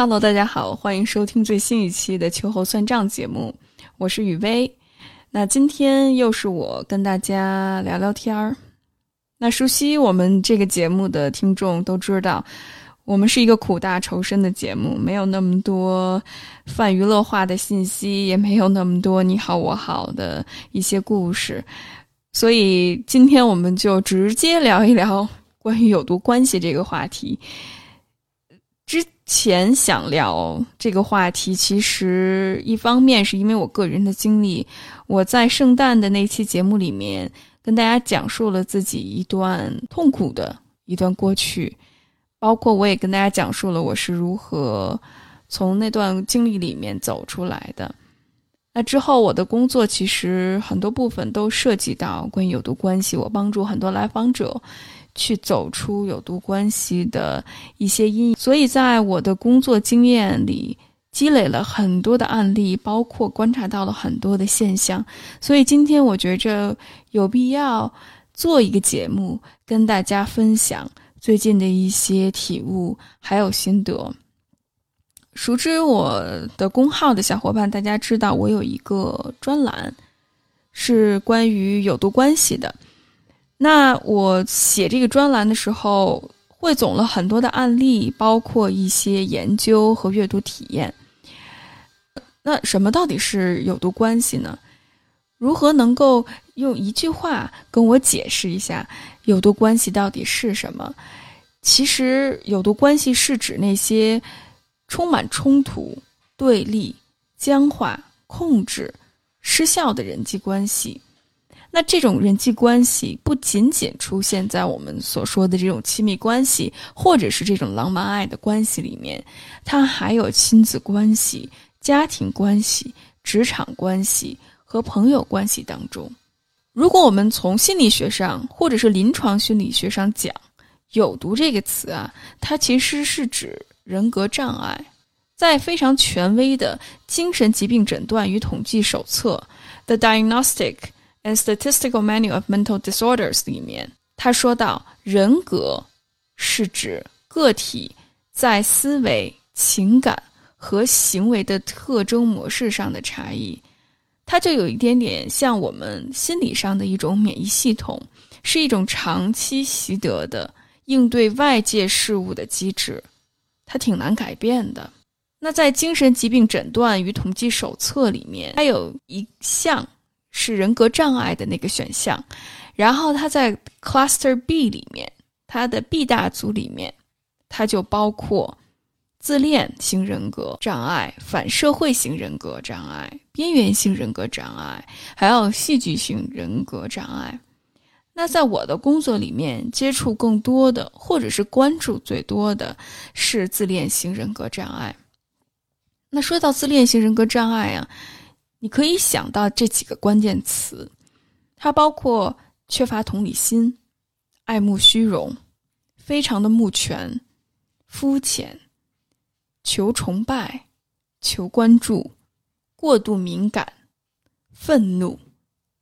Hello，大家好，欢迎收听最新一期的秋后算账节目，我是雨薇。那今天又是我跟大家聊聊天儿。那熟悉我们这个节目的听众都知道，我们是一个苦大仇深的节目，没有那么多泛娱乐化的信息，也没有那么多你好我好的一些故事，所以今天我们就直接聊一聊关于有毒关系这个话题。前想聊这个话题，其实一方面是因为我个人的经历，我在圣诞的那期节目里面跟大家讲述了自己一段痛苦的一段过去，包括我也跟大家讲述了我是如何从那段经历里面走出来的。那之后，我的工作其实很多部分都涉及到关于有毒关系，我帮助很多来访者。去走出有毒关系的一些阴影，所以在我的工作经验里积累了很多的案例，包括观察到了很多的现象。所以今天我觉着有必要做一个节目，跟大家分享最近的一些体悟还有心得。熟知我的公号的小伙伴，大家知道我有一个专栏是关于有毒关系的。那我写这个专栏的时候，汇总了很多的案例，包括一些研究和阅读体验。那什么到底是有毒关系呢？如何能够用一句话跟我解释一下有毒关系到底是什么？其实，有毒关系是指那些充满冲突、对立、僵化、控制、失效的人际关系。那这种人际关系不仅仅出现在我们所说的这种亲密关系，或者是这种浪漫爱的关系里面，它还有亲子关系、家庭关系、职场关系和朋友关系当中。如果我们从心理学上或者是临床心理学上讲，“有毒”这个词啊，它其实是指人格障碍。在非常权威的精神疾病诊断与统计手册《The Diagnostic》。《Statistical Manual of Mental Disorders》里面，他说到，人格是指个体在思维、情感和行为的特征模式上的差异。它就有一点点像我们心理上的一种免疫系统，是一种长期习得的应对外界事物的机制，它挺难改变的。那在《精神疾病诊断与统计手册》里面，它有一项。是人格障碍的那个选项，然后它在 Cluster B 里面，它的 B 大组里面，它就包括自恋型人格障碍、反社会型人格障碍、边缘性人格障碍，还有戏剧性人格障碍。那在我的工作里面，接触更多的或者是关注最多的是自恋型人格障碍。那说到自恋型人格障碍啊。你可以想到这几个关键词，它包括缺乏同理心、爱慕虚荣、非常的慕权、肤浅、求崇拜、求关注、过度敏感、愤怒，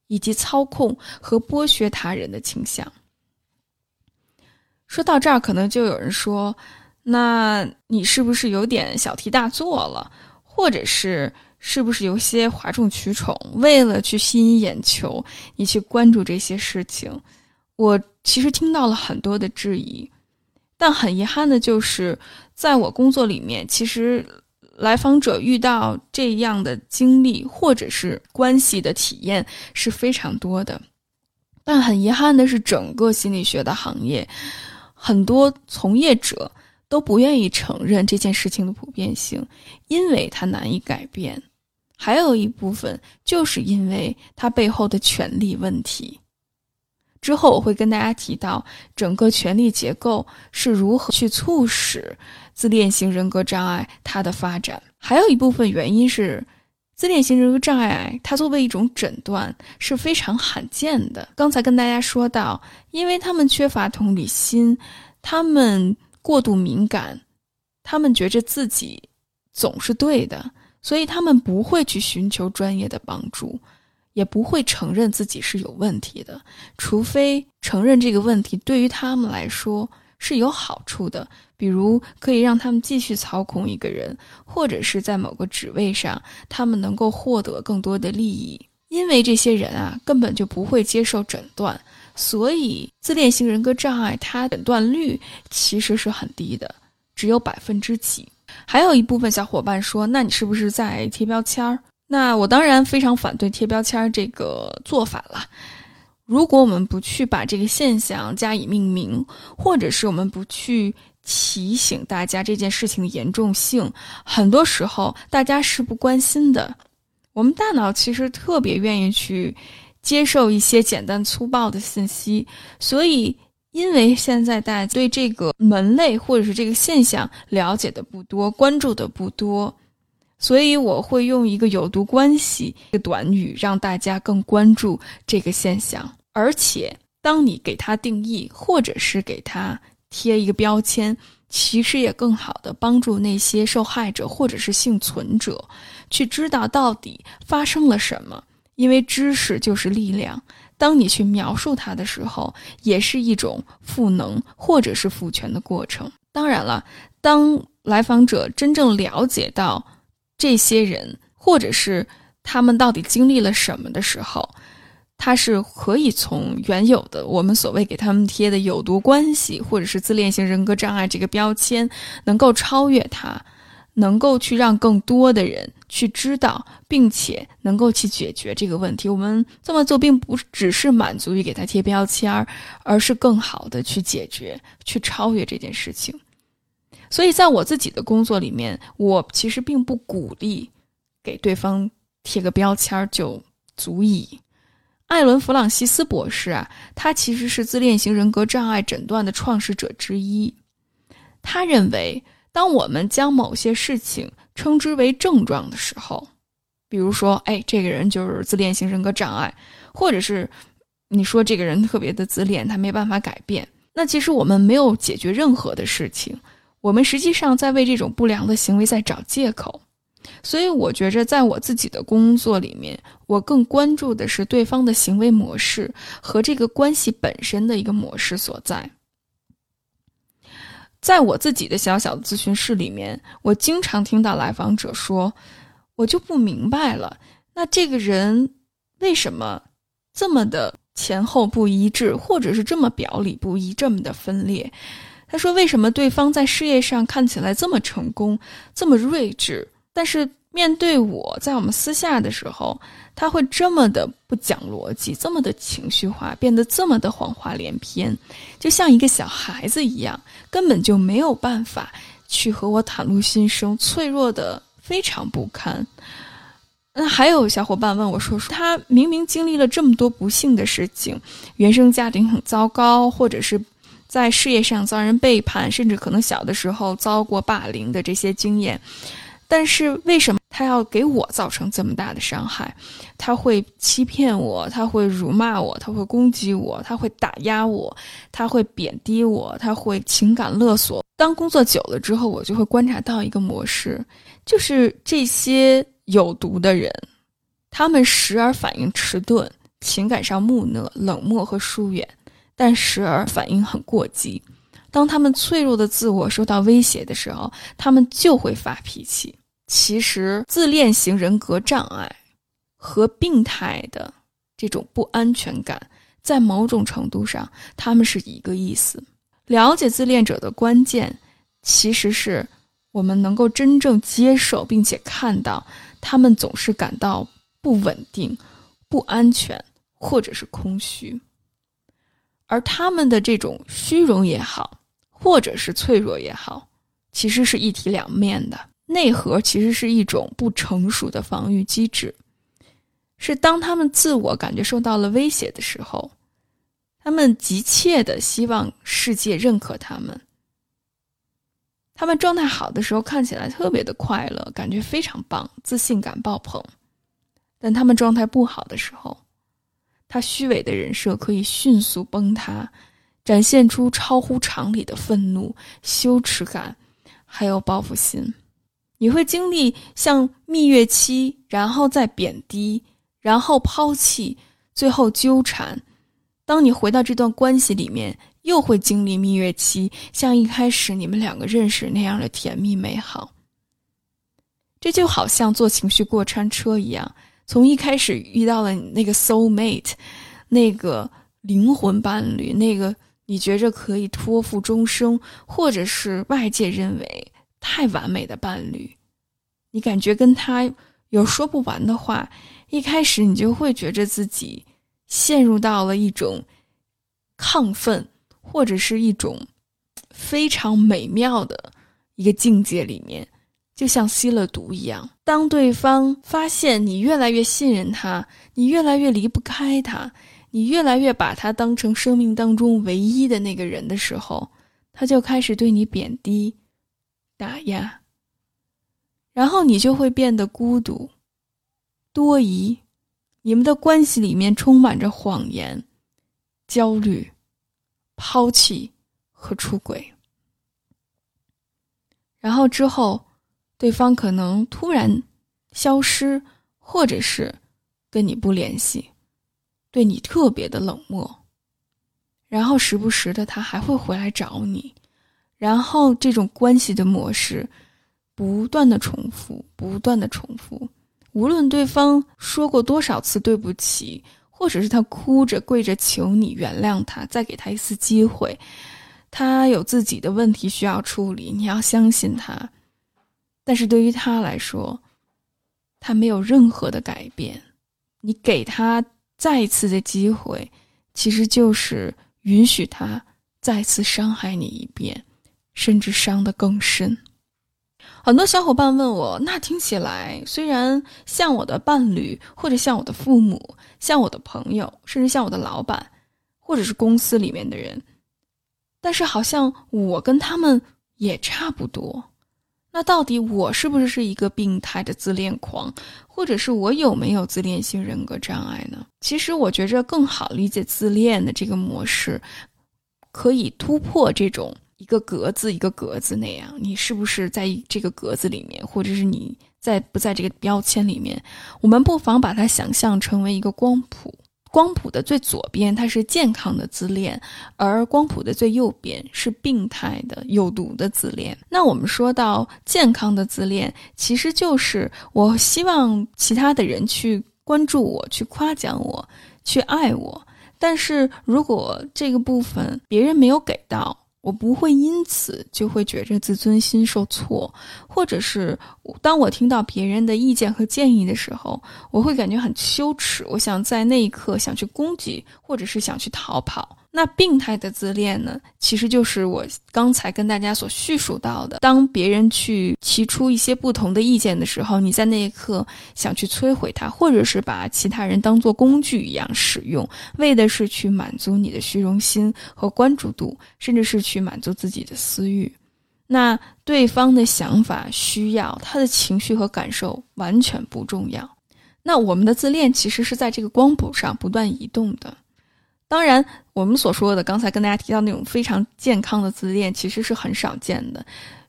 以及操控和剥削他人的倾向。说到这儿，可能就有人说：“那你是不是有点小题大做了，或者是？”是不是有些哗众取宠？为了去吸引眼球，你去关注这些事情？我其实听到了很多的质疑，但很遗憾的就是，在我工作里面，其实来访者遇到这样的经历或者是关系的体验是非常多的。但很遗憾的是，整个心理学的行业，很多从业者都不愿意承认这件事情的普遍性，因为它难以改变。还有一部分就是因为它背后的权力问题。之后我会跟大家提到整个权力结构是如何去促使自恋型人格障碍它的发展。还有一部分原因是，自恋型人格障碍它作为一种诊断是非常罕见的。刚才跟大家说到，因为他们缺乏同理心，他们过度敏感，他们觉着自己总是对的。所以他们不会去寻求专业的帮助，也不会承认自己是有问题的，除非承认这个问题对于他们来说是有好处的，比如可以让他们继续操控一个人，或者是在某个职位上，他们能够获得更多的利益。因为这些人啊，根本就不会接受诊断，所以自恋型人格障碍它诊断率其实是很低的，只有百分之几。还有一部分小伙伴说：“那你是不是在贴标签儿？”那我当然非常反对贴标签儿这个做法了。如果我们不去把这个现象加以命名，或者是我们不去提醒大家这件事情的严重性，很多时候大家是不关心的。我们大脑其实特别愿意去接受一些简单粗暴的信息，所以因为现在大家对这个门类或者是这个现象了解的不多，关注的不多，所以我会用一个有毒关系的短语让大家更关注这个现象。而且，当你给它定义，或者是给它贴一个标签。其实也更好的帮助那些受害者或者是幸存者，去知道到底发生了什么。因为知识就是力量，当你去描述它的时候，也是一种赋能或者是赋权的过程。当然了，当来访者真正了解到这些人或者是他们到底经历了什么的时候，他是可以从原有的我们所谓给他们贴的有毒关系，或者是自恋型人格障碍这个标签，能够超越它，能够去让更多的人去知道，并且能够去解决这个问题。我们这么做并不只是满足于给他贴标签，而是更好的去解决、去超越这件事情。所以在我自己的工作里面，我其实并不鼓励给对方贴个标签儿就足以。艾伦·弗朗西斯博士啊，他其实是自恋型人格障碍诊断的创始者之一。他认为，当我们将某些事情称之为症状的时候，比如说，哎，这个人就是自恋型人格障碍，或者是你说这个人特别的自恋，他没办法改变，那其实我们没有解决任何的事情，我们实际上在为这种不良的行为在找借口。所以，我觉着在我自己的工作里面，我更关注的是对方的行为模式和这个关系本身的一个模式所在。在我自己的小小的咨询室里面，我经常听到来访者说：“我就不明白了，那这个人为什么这么的前后不一致，或者是这么表里不一，这么的分裂？”他说：“为什么对方在事业上看起来这么成功，这么睿智？”但是面对我在我们私下的时候，他会这么的不讲逻辑，这么的情绪化，变得这么的谎话连篇，就像一个小孩子一样，根本就没有办法去和我袒露心声，脆弱的非常不堪。那还有小伙伴问我说：“说他明明经历了这么多不幸的事情，原生家庭很糟糕，或者是在事业上遭人背叛，甚至可能小的时候遭过霸凌的这些经验。”但是为什么他要给我造成这么大的伤害？他会欺骗我，他会辱骂我，他会攻击我，他会打压我，他会贬低我，他会情感勒索。当工作久了之后，我就会观察到一个模式，就是这些有毒的人，他们时而反应迟钝，情感上木讷、冷漠和疏远，但时而反应很过激。当他们脆弱的自我受到威胁的时候，他们就会发脾气。其实，自恋型人格障碍和病态的这种不安全感，在某种程度上，他们是一个意思。了解自恋者的关键，其实是我们能够真正接受并且看到，他们总是感到不稳定、不安全，或者是空虚，而他们的这种虚荣也好。或者是脆弱也好，其实是一体两面的。内核其实是一种不成熟的防御机制，是当他们自我感觉受到了威胁的时候，他们急切的希望世界认可他们。他们状态好的时候看起来特别的快乐，感觉非常棒，自信感爆棚；但他们状态不好的时候，他虚伪的人设可以迅速崩塌。展现出超乎常理的愤怒、羞耻感，还有报复心。你会经历像蜜月期，然后再贬低，然后抛弃，最后纠缠。当你回到这段关系里面，又会经历蜜月期，像一开始你们两个认识那样的甜蜜美好。这就好像坐情绪过山车一样，从一开始遇到了那个 soul mate，那个灵魂伴侣，那个你觉着可以托付终生，或者是外界认为太完美的伴侣，你感觉跟他有说不完的话，一开始你就会觉着自己陷入到了一种亢奋。或者是一种非常美妙的一个境界里面，就像吸了毒一样。当对方发现你越来越信任他，你越来越离不开他，你越来越把他当成生命当中唯一的那个人的时候，他就开始对你贬低、打压，然后你就会变得孤独、多疑，你们的关系里面充满着谎言、焦虑。抛弃和出轨，然后之后，对方可能突然消失，或者是跟你不联系，对你特别的冷漠，然后时不时的他还会回来找你，然后这种关系的模式不断的重复，不断的重复，无论对方说过多少次对不起。或者是他哭着跪着求你原谅他，再给他一次机会。他有自己的问题需要处理，你要相信他。但是对于他来说，他没有任何的改变。你给他再一次的机会，其实就是允许他再次伤害你一遍，甚至伤得更深。很多小伙伴问我，那听起来虽然像我的伴侣，或者像我的父母，像我的朋友，甚至像我的老板，或者是公司里面的人，但是好像我跟他们也差不多。那到底我是不是是一个病态的自恋狂，或者是我有没有自恋性人格障碍呢？其实我觉着更好理解自恋的这个模式，可以突破这种。一个格子一个格子那样，你是不是在这个格子里面，或者是你在不在这个标签里面？我们不妨把它想象成为一个光谱，光谱的最左边它是健康的自恋，而光谱的最右边是病态的有毒的自恋。那我们说到健康的自恋，其实就是我希望其他的人去关注我，去夸奖我，去爱我。但是如果这个部分别人没有给到，我不会因此就会觉着自尊心受挫，或者是当我听到别人的意见和建议的时候，我会感觉很羞耻。我想在那一刻想去攻击，或者是想去逃跑。那病态的自恋呢？其实就是我刚才跟大家所叙述到的，当别人去提出一些不同的意见的时候，你在那一刻想去摧毁他，或者是把其他人当做工具一样使用，为的是去满足你的虚荣心和关注度，甚至是去满足自己的私欲。那对方的想法、需要、他的情绪和感受完全不重要。那我们的自恋其实是在这个光谱上不断移动的。当然，我们所说的刚才跟大家提到那种非常健康的自恋，其实是很少见的。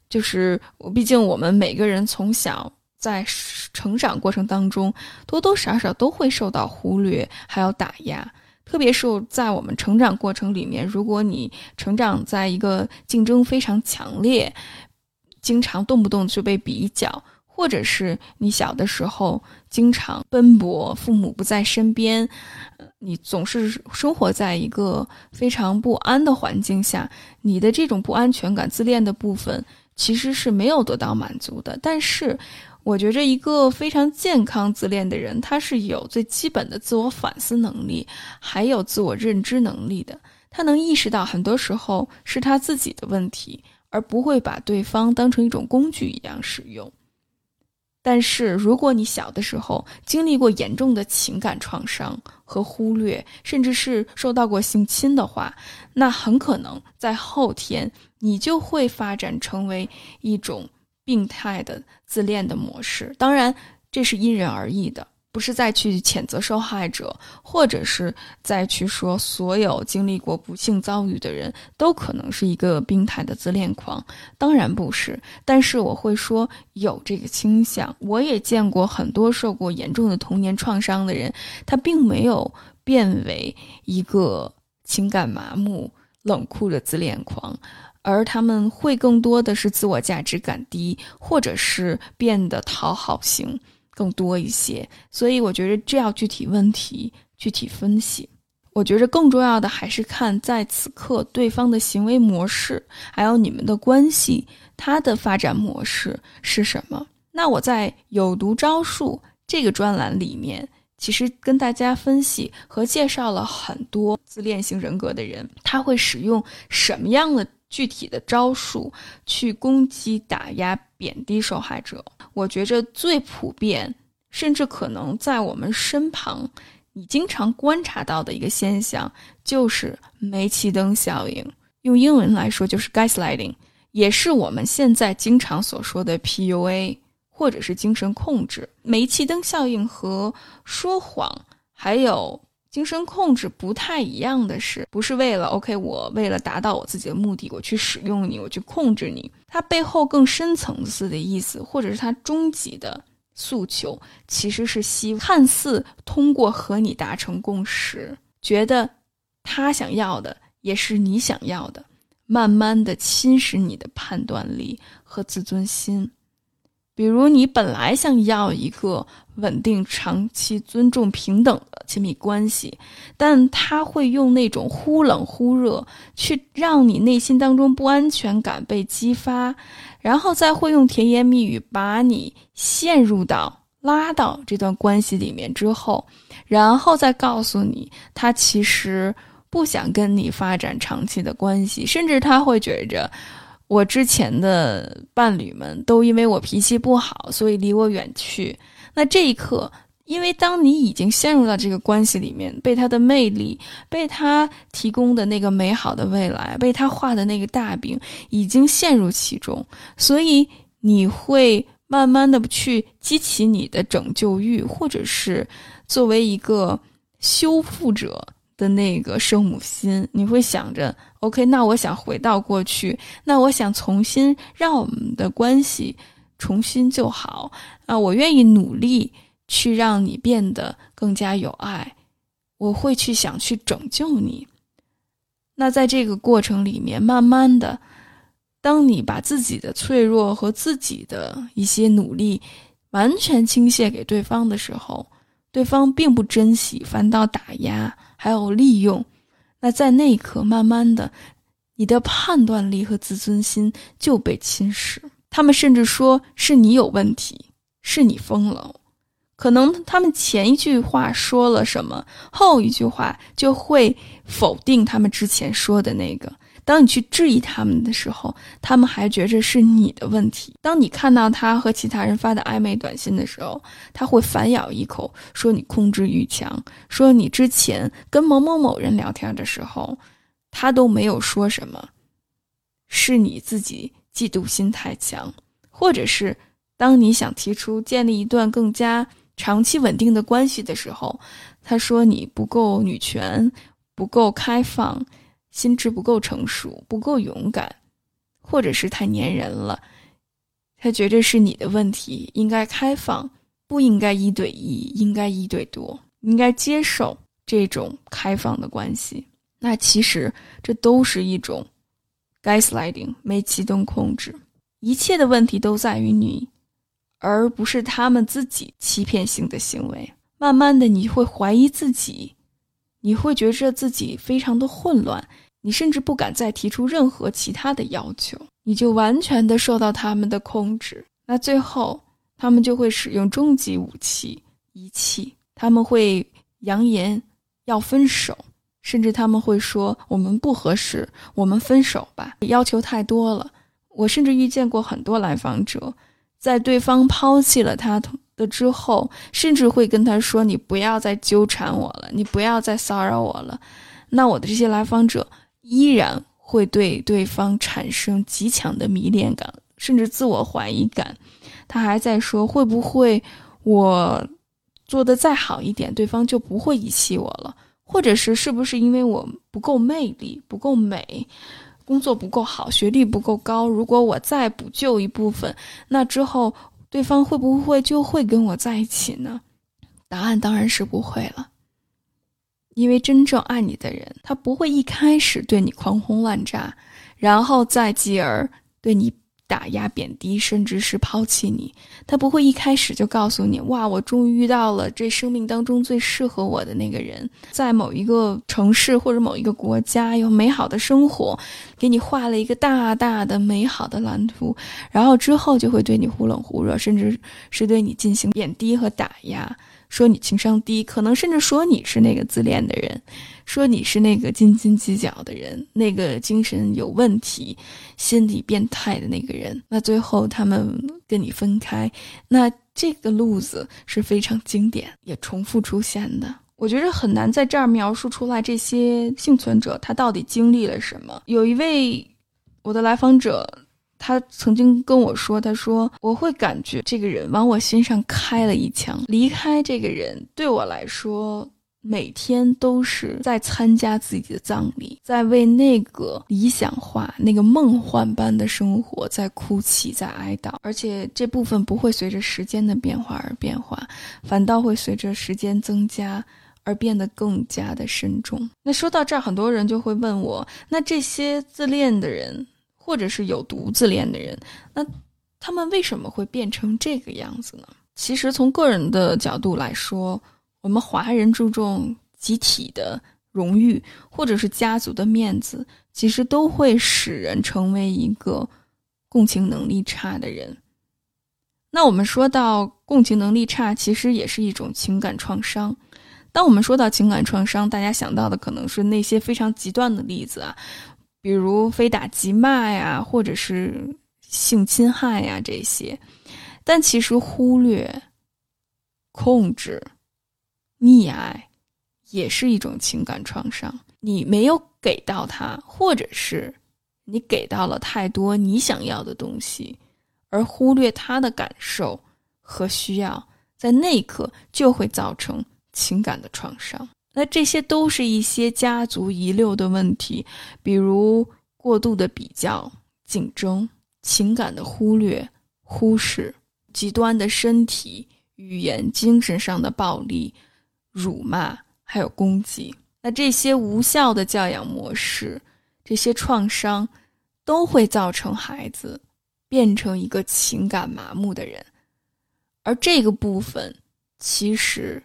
就是我，毕竟我们每个人从小在成长过程当中，多多少少都会受到忽略，还有打压。特别是在我们成长过程里面，如果你成长在一个竞争非常强烈，经常动不动就被比较。或者是你小的时候经常奔波，父母不在身边，你总是生活在一个非常不安的环境下，你的这种不安全感、自恋的部分其实是没有得到满足的。但是，我觉着一个非常健康自恋的人，他是有最基本的自我反思能力，还有自我认知能力的。他能意识到很多时候是他自己的问题，而不会把对方当成一种工具一样使用。但是，如果你小的时候经历过严重的情感创伤和忽略，甚至是受到过性侵的话，那很可能在后天你就会发展成为一种病态的自恋的模式。当然，这是因人而异的。不是再去谴责受害者，或者是再去说所有经历过不幸遭遇的人都可能是一个病态的自恋狂，当然不是。但是我会说有这个倾向。我也见过很多受过严重的童年创伤的人，他并没有变为一个情感麻木、冷酷的自恋狂，而他们会更多的是自我价值感低，或者是变得讨好型更多一些。所以我觉得这要具体问题具体分析。我觉着更重要的还是看在此刻对方的行为模式，还有你们的关系，他的发展模式是什么。那我在有毒招数这个专栏里面，其实跟大家分析和介绍了很多自恋型人格的人，他会使用什么样的具体的招数去攻击、打压、贬低受害者。我觉着最普遍，甚至可能在我们身旁。你经常观察到的一个现象就是煤气灯效应，用英文来说就是 gaslighting，也是我们现在经常所说的 PUA 或者是精神控制。煤气灯效应和说谎还有精神控制不太一样的是，不是为了 OK，我为了达到我自己的目的，我去使用你，我去控制你，它背后更深层次的意思，或者是它终极的。诉求其实是希看似通过和你达成共识，觉得他想要的也是你想要的，慢慢的侵蚀你的判断力和自尊心。比如你本来想要一个稳定、长期、尊重、平等的亲密关系，但他会用那种忽冷忽热去让你内心当中不安全感被激发。然后再会用甜言蜜语把你陷入到拉到这段关系里面之后，然后再告诉你他其实不想跟你发展长期的关系，甚至他会觉着我之前的伴侣们都因为我脾气不好，所以离我远去。那这一刻。因为当你已经陷入到这个关系里面，被他的魅力，被他提供的那个美好的未来，被他画的那个大饼，已经陷入其中，所以你会慢慢的去激起你的拯救欲，或者是作为一个修复者的那个圣母心，你会想着，OK，那我想回到过去，那我想重新让我们的关系重新就好，啊，我愿意努力。去让你变得更加有爱，我会去想去拯救你。那在这个过程里面，慢慢的，当你把自己的脆弱和自己的一些努力完全倾泻给对方的时候，对方并不珍惜，反倒打压还有利用。那在那一刻，慢慢的，你的判断力和自尊心就被侵蚀。他们甚至说是你有问题，是你疯了。可能他们前一句话说了什么，后一句话就会否定他们之前说的那个。当你去质疑他们的时候，他们还觉着是你的问题。当你看到他和其他人发的暧昧短信的时候，他会反咬一口，说你控制欲强，说你之前跟某某某人聊天的时候，他都没有说什么，是你自己嫉妒心太强，或者是当你想提出建立一段更加。长期稳定的关系的时候，他说你不够女权，不够开放，心智不够成熟，不够勇敢，或者是太粘人了。他觉着是你的问题，应该开放，不应该一对一，应该一对多，应该接受这种开放的关系。那其实这都是一种 gaslighting，煤气灯控制，一切的问题都在于你。而不是他们自己欺骗性的行为，慢慢的你会怀疑自己，你会觉着自己非常的混乱，你甚至不敢再提出任何其他的要求，你就完全的受到他们的控制。那最后，他们就会使用终极武器——遗弃。他们会扬言要分手，甚至他们会说：“我们不合适，我们分手吧。”要求太多了。我甚至遇见过很多来访者。在对方抛弃了他同的之后，甚至会跟他说：“你不要再纠缠我了，你不要再骚扰我了。”那我的这些来访者依然会对对方产生极强的迷恋感，甚至自我怀疑感。他还在说：“会不会我做的再好一点，对方就不会遗弃我了？或者是是不是因为我不够魅力，不够美？”工作不够好，学历不够高。如果我再补救一部分，那之后对方会不会就会跟我在一起呢？答案当然是不会了。因为真正爱你的人，他不会一开始对你狂轰滥炸，然后再继而对你。打压、贬低，甚至是抛弃你，他不会一开始就告诉你：“哇，我终于遇到了这生命当中最适合我的那个人，在某一个城市或者某一个国家有美好的生活，给你画了一个大大的美好的蓝图。”然后之后就会对你忽冷忽热，甚至是对你进行贬低和打压。说你情商低，可能甚至说你是那个自恋的人，说你是那个斤斤计较的人，那个精神有问题、心理变态的那个人。那最后他们跟你分开，那这个路子是非常经典，也重复出现的。我觉得很难在这儿描述出来这些幸存者他到底经历了什么。有一位我的来访者。他曾经跟我说：“他说我会感觉这个人往我心上开了一枪。离开这个人对我来说，每天都是在参加自己的葬礼，在为那个理想化、那个梦幻般的生活在哭泣、在哀悼。而且这部分不会随着时间的变化而变化，反倒会随着时间增加而变得更加的深重。那说到这儿，很多人就会问我：那这些自恋的人？”或者是有毒自恋的人，那他们为什么会变成这个样子呢？其实从个人的角度来说，我们华人注重集体的荣誉，或者是家族的面子，其实都会使人成为一个共情能力差的人。那我们说到共情能力差，其实也是一种情感创伤。当我们说到情感创伤，大家想到的可能是那些非常极端的例子啊。比如非打即骂呀，或者是性侵害呀这些，但其实忽略、控制、溺爱也是一种情感创伤。你没有给到他，或者是你给到了太多你想要的东西，而忽略他的感受和需要，在那一刻就会造成情感的创伤。那这些都是一些家族遗留的问题，比如过度的比较、竞争、情感的忽略、忽视、极端的身体、语言、精神上的暴力、辱骂，还有攻击。那这些无效的教养模式，这些创伤，都会造成孩子变成一个情感麻木的人，而这个部分其实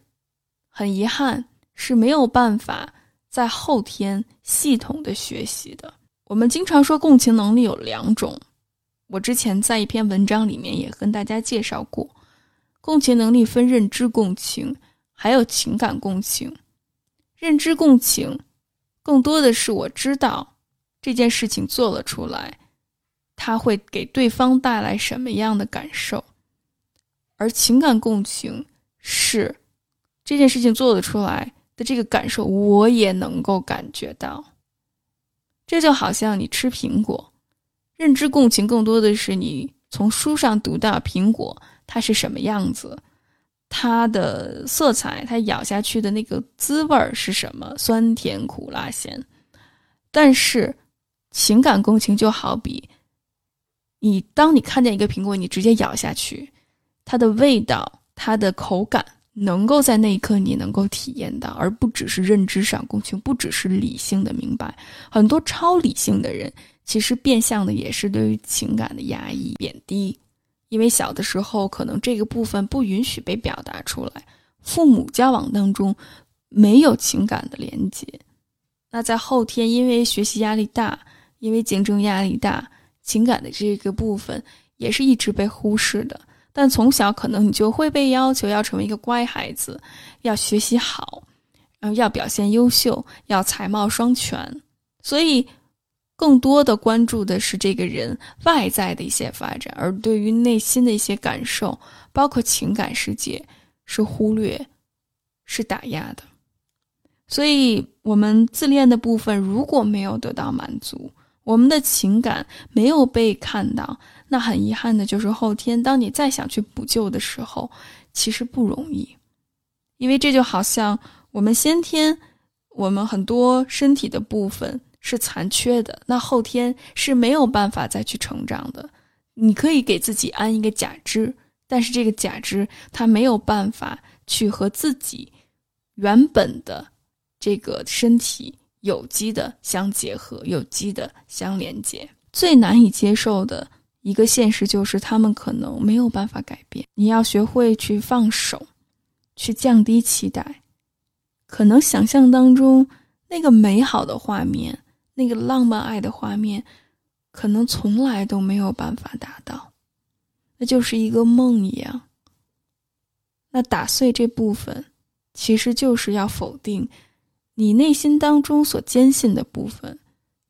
很遗憾。是没有办法在后天系统的学习的。我们经常说共情能力有两种，我之前在一篇文章里面也跟大家介绍过，共情能力分认知共情，还有情感共情。认知共情更多的是我知道这件事情做了出来，它会给对方带来什么样的感受，而情感共情是这件事情做得出来。这个感受，我也能够感觉到。这就好像你吃苹果，认知共情更多的是你从书上读到苹果它是什么样子，它的色彩，它咬下去的那个滋味是什么，酸甜苦辣咸。但是情感共情就好比你，当你看见一个苹果，你直接咬下去，它的味道，它的口感。能够在那一刻你能够体验到，而不只是认知上共情，不只是理性的明白。很多超理性的人，其实变相的也是对于情感的压抑、贬低，因为小的时候可能这个部分不允许被表达出来，父母交往当中没有情感的连接，那在后天因为学习压力大，因为竞争压力大，情感的这个部分也是一直被忽视的。但从小可能你就会被要求要成为一个乖孩子，要学习好，然后要表现优秀，要才貌双全，所以更多的关注的是这个人外在的一些发展，而对于内心的一些感受，包括情感世界，是忽略，是打压的。所以，我们自恋的部分如果没有得到满足。我们的情感没有被看到，那很遗憾的就是后天，当你再想去补救的时候，其实不容易，因为这就好像我们先天，我们很多身体的部分是残缺的，那后天是没有办法再去成长的。你可以给自己安一个假肢，但是这个假肢它没有办法去和自己原本的这个身体有机的相结合，有机的相连接。最难以接受的一个现实就是，他们可能没有办法改变。你要学会去放手，去降低期待。可能想象当中那个美好的画面，那个浪漫爱的画面，可能从来都没有办法达到，那就是一个梦一样。那打碎这部分，其实就是要否定你内心当中所坚信的部分。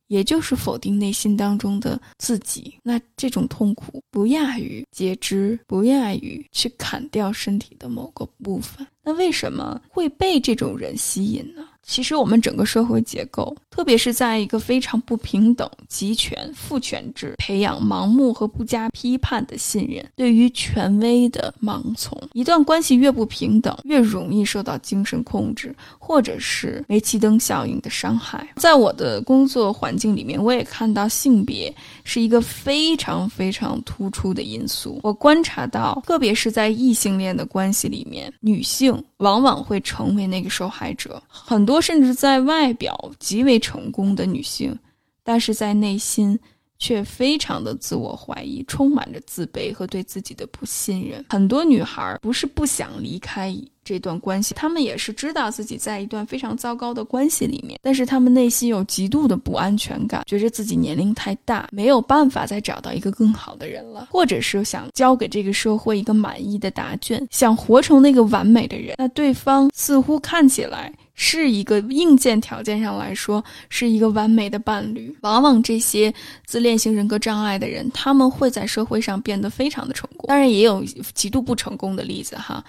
也就是否定内心当中的自己，那这种痛苦不亚于截肢，不亚于去砍掉身体的某个部分。那为什么会被这种人吸引呢？其实我们整个社会结构，特别是在一个非常不平等、集权、父权制培养盲目和不加批判的信任，对于权威的盲从。一段关系越不平等，越容易受到精神控制，或者是煤气灯效应的伤害。在我的工作环境里面，我也看到性别是一个非常非常突出的因素。我观察到，特别是在异性恋的关系里面，女性。往往会成为那个受害者。很多多甚至在外表极为成功的女性，但是在内心却非常的自我怀疑，充满着自卑和对自己的不信任。很多女孩不是不想离开。这段关系，他们也是知道自己在一段非常糟糕的关系里面，但是他们内心有极度的不安全感，觉着自己年龄太大，没有办法再找到一个更好的人了，或者是想交给这个社会一个满意的答卷，想活成那个完美的人。那对方似乎看起来是一个硬件条件上来说是一个完美的伴侣。往往这些自恋型人格障碍的人，他们会在社会上变得非常的成功，当然也有极度不成功的例子哈。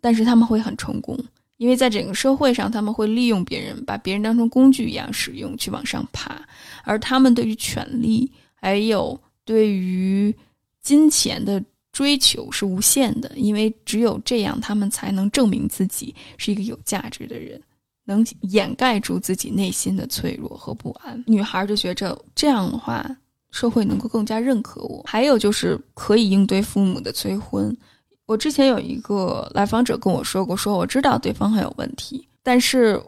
但是他们会很成功，因为在整个社会上，他们会利用别人，把别人当成工具一样使用，去往上爬。而他们对于权力还有对于金钱的追求是无限的，因为只有这样，他们才能证明自己是一个有价值的人，能掩盖住自己内心的脆弱和不安。女孩就觉着这样的话，社会能够更加认可我。还有就是可以应对父母的催婚。我之前有一个来访者跟我说过，说我知道对方很有问题，但是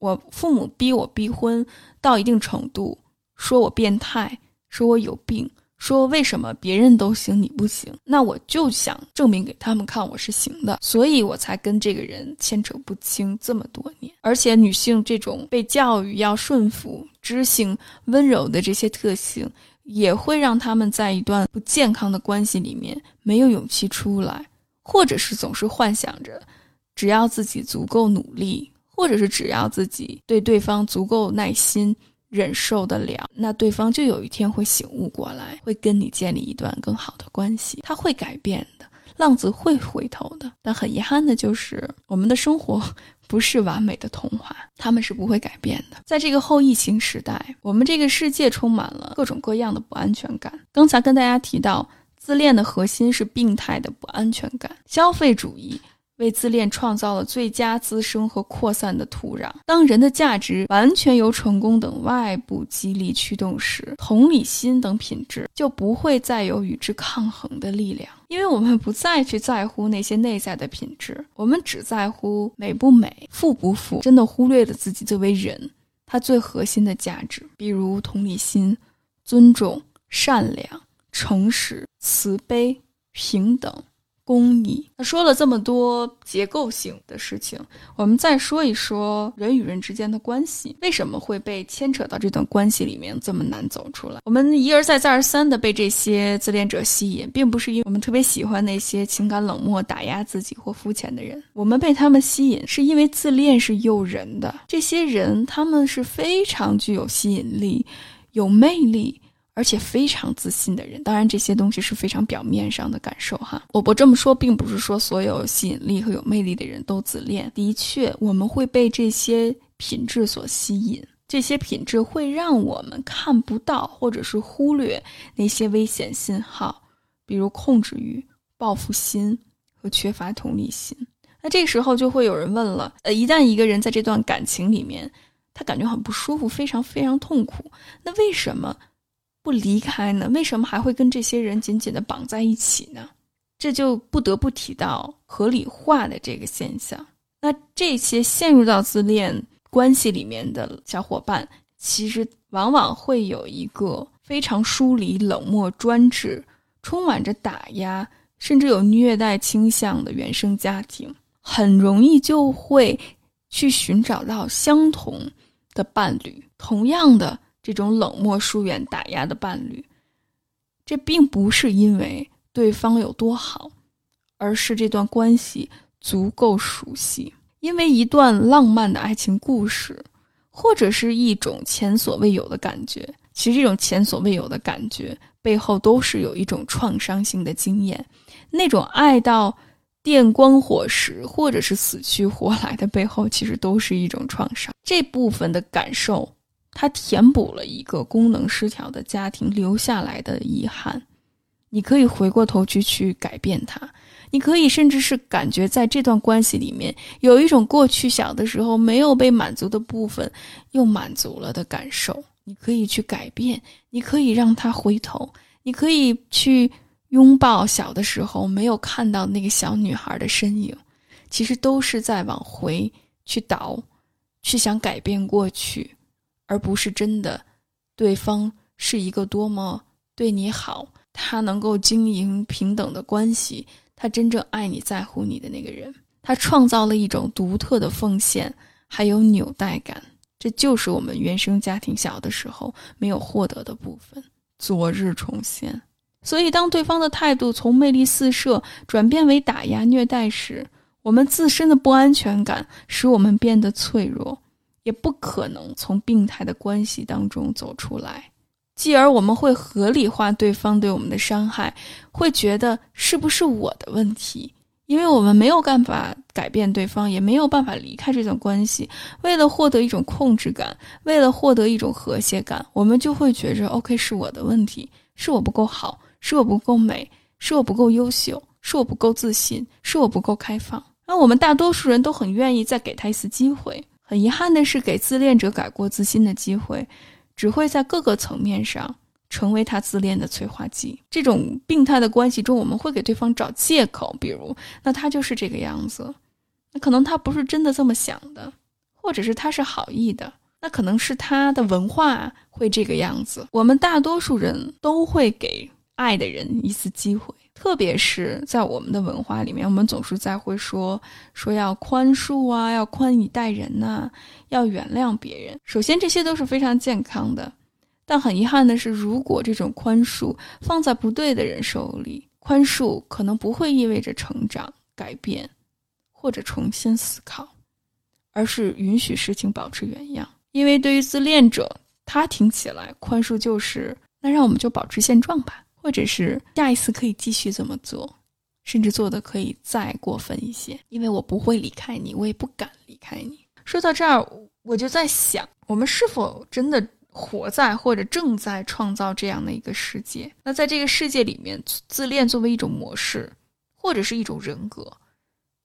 我父母逼我逼婚到一定程度，说我变态，说我有病，说为什么别人都行你不行？那我就想证明给他们看我是行的，所以我才跟这个人牵扯不清这么多年。而且女性这种被教育要顺服、知性、温柔的这些特性。也会让他们在一段不健康的关系里面没有勇气出来，或者是总是幻想着，只要自己足够努力，或者是只要自己对对方足够耐心，忍受得了，那对方就有一天会醒悟过来，会跟你建立一段更好的关系，他会改变的，浪子会回头的。但很遗憾的就是，我们的生活。不是完美的童话，他们是不会改变的。在这个后疫情时代，我们这个世界充满了各种各样的不安全感。刚才跟大家提到，自恋的核心是病态的不安全感，消费主义。为自恋创造了最佳滋生和扩散的土壤。当人的价值完全由成功等外部激励驱动时，同理心等品质就不会再有与之抗衡的力量。因为我们不再去在乎那些内在的品质，我们只在乎美不美、富不富，真的忽略了自己作为人他最核心的价值，比如同理心、尊重、善良、诚实、慈悲、平等。公益。那说了这么多结构性的事情，我们再说一说人与人之间的关系，为什么会被牵扯到这段关系里面这么难走出来？我们一而再再而三的被这些自恋者吸引，并不是因为我们特别喜欢那些情感冷漠、打压自己或肤浅的人，我们被他们吸引，是因为自恋是诱人的。这些人他们是非常具有吸引力、有魅力。而且非常自信的人，当然这些东西是非常表面上的感受哈。我不这么说，并不是说所有吸引力和有魅力的人都自恋。的确，我们会被这些品质所吸引，这些品质会让我们看不到或者是忽略那些危险信号，比如控制欲、报复心和缺乏同理心。那这个时候就会有人问了：呃，一旦一个人在这段感情里面，他感觉很不舒服，非常非常痛苦，那为什么？不离开呢？为什么还会跟这些人紧紧的绑在一起呢？这就不得不提到合理化的这个现象。那这些陷入到自恋关系里面的小伙伴，其实往往会有一个非常疏离、冷漠、专制、充满着打压，甚至有虐待倾向的原生家庭，很容易就会去寻找到相同的伴侣，同样的这种冷漠、疏远、打压的伴侣。这并不是因为对方有多好，而是这段关系足够熟悉。因为一段浪漫的爱情故事，或者是一种前所未有的感觉，其实这种前所未有的感觉背后都是有一种创伤性的经验。那种爱到电光火石，或者是死去活来的背后，其实都是一种创伤。这部分的感受。它填补了一个功能失调的家庭留下来的遗憾，你可以回过头去去改变它，你可以甚至是感觉在这段关系里面有一种过去小的时候没有被满足的部分又满足了的感受，你可以去改变，你可以让他回头，你可以去拥抱小的时候没有看到那个小女孩的身影，其实都是在往回去倒，去想改变过去。而不是真的，对方是一个多么对你好，他能够经营平等的关系，他真正爱你在乎你的那个人，他创造了一种独特的奉献，还有纽带感，这就是我们原生家庭小的时候没有获得的部分，昨日重现。所以，当对方的态度从魅力四射转变为打压虐待时，我们自身的不安全感使我们变得脆弱。也不可能从病态的关系当中走出来，继而我们会合理化对方对我们的伤害，会觉得是不是我的问题？因为我们没有办法改变对方，也没有办法离开这段关系。为了获得一种控制感，为了获得一种和谐感，我们就会觉着 OK 是我的问题，是我不够好，是我不够美，是我不够优秀，是我不够自信，是我不够开放。那我们大多数人都很愿意再给他一次机会。很遗憾的是，给自恋者改过自新的机会，只会在各个层面上成为他自恋的催化剂。这种病态的关系中，我们会给对方找借口，比如，那他就是这个样子，那可能他不是真的这么想的，或者是他是好意的，那可能是他的文化会这个样子。我们大多数人都会给爱的人一次机会。特别是在我们的文化里面，我们总是在会说说要宽恕啊，要宽以待人呐，要原谅别人。首先，这些都是非常健康的，但很遗憾的是，如果这种宽恕放在不对的人手里，宽恕可能不会意味着成长、改变或者重新思考，而是允许事情保持原样。因为对于自恋者，他听起来宽恕就是那让我们就保持现状吧。或者是下一次可以继续这么做，甚至做的可以再过分一些，因为我不会离开你，我也不敢离开你。说到这儿，我就在想，我们是否真的活在或者正在创造这样的一个世界？那在这个世界里面，自恋作为一种模式，或者是一种人格。